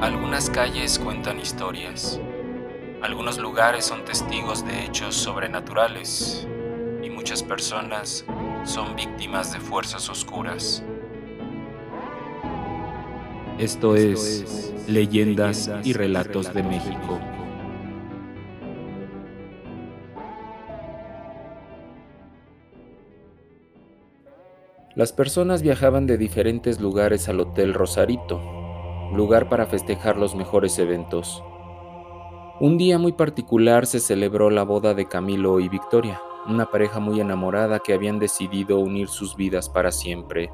Algunas calles cuentan historias. Algunos lugares son testigos de hechos sobrenaturales y muchas personas son víctimas de fuerzas oscuras. Esto es Leyendas y Relatos de México. Las personas viajaban de diferentes lugares al Hotel Rosarito, lugar para festejar los mejores eventos. Un día muy particular se celebró la boda de Camilo y Victoria, una pareja muy enamorada que habían decidido unir sus vidas para siempre.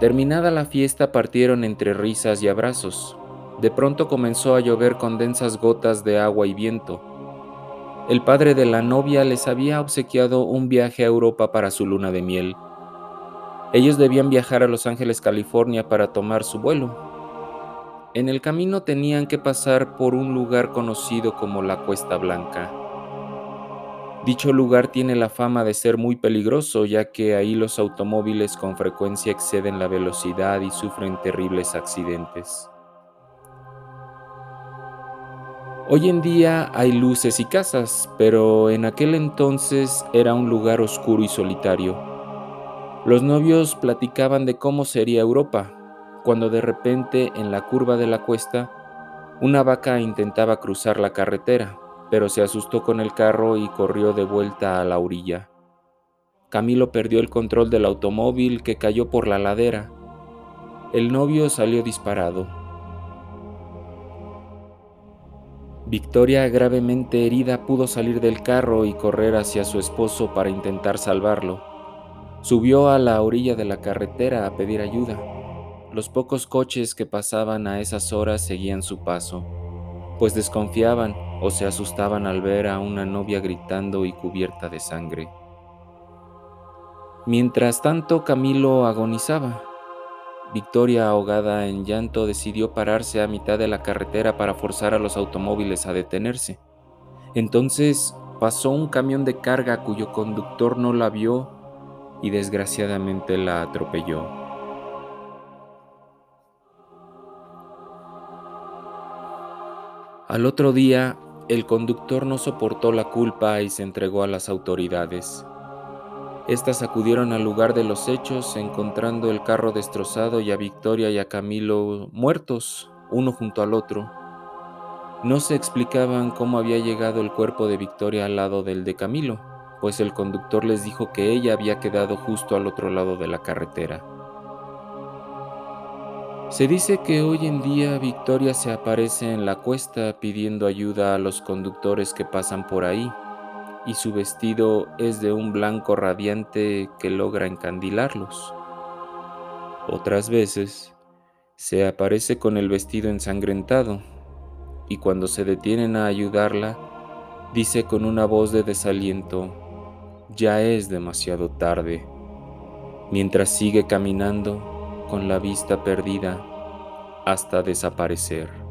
Terminada la fiesta partieron entre risas y abrazos. De pronto comenzó a llover con densas gotas de agua y viento. El padre de la novia les había obsequiado un viaje a Europa para su luna de miel. Ellos debían viajar a Los Ángeles, California para tomar su vuelo. En el camino tenían que pasar por un lugar conocido como la Cuesta Blanca. Dicho lugar tiene la fama de ser muy peligroso ya que ahí los automóviles con frecuencia exceden la velocidad y sufren terribles accidentes. Hoy en día hay luces y casas, pero en aquel entonces era un lugar oscuro y solitario. Los novios platicaban de cómo sería Europa, cuando de repente en la curva de la cuesta una vaca intentaba cruzar la carretera pero se asustó con el carro y corrió de vuelta a la orilla. Camilo perdió el control del automóvil que cayó por la ladera. El novio salió disparado. Victoria, gravemente herida, pudo salir del carro y correr hacia su esposo para intentar salvarlo. Subió a la orilla de la carretera a pedir ayuda. Los pocos coches que pasaban a esas horas seguían su paso, pues desconfiaban o se asustaban al ver a una novia gritando y cubierta de sangre. Mientras tanto, Camilo agonizaba. Victoria, ahogada en llanto, decidió pararse a mitad de la carretera para forzar a los automóviles a detenerse. Entonces pasó un camión de carga cuyo conductor no la vio y desgraciadamente la atropelló. Al otro día, el conductor no soportó la culpa y se entregó a las autoridades. Estas acudieron al lugar de los hechos, encontrando el carro destrozado y a Victoria y a Camilo muertos, uno junto al otro. No se explicaban cómo había llegado el cuerpo de Victoria al lado del de Camilo, pues el conductor les dijo que ella había quedado justo al otro lado de la carretera. Se dice que hoy en día Victoria se aparece en la cuesta pidiendo ayuda a los conductores que pasan por ahí, y su vestido es de un blanco radiante que logra encandilarlos. Otras veces se aparece con el vestido ensangrentado, y cuando se detienen a ayudarla, dice con una voz de desaliento, ya es demasiado tarde, mientras sigue caminando con la vista perdida hasta desaparecer.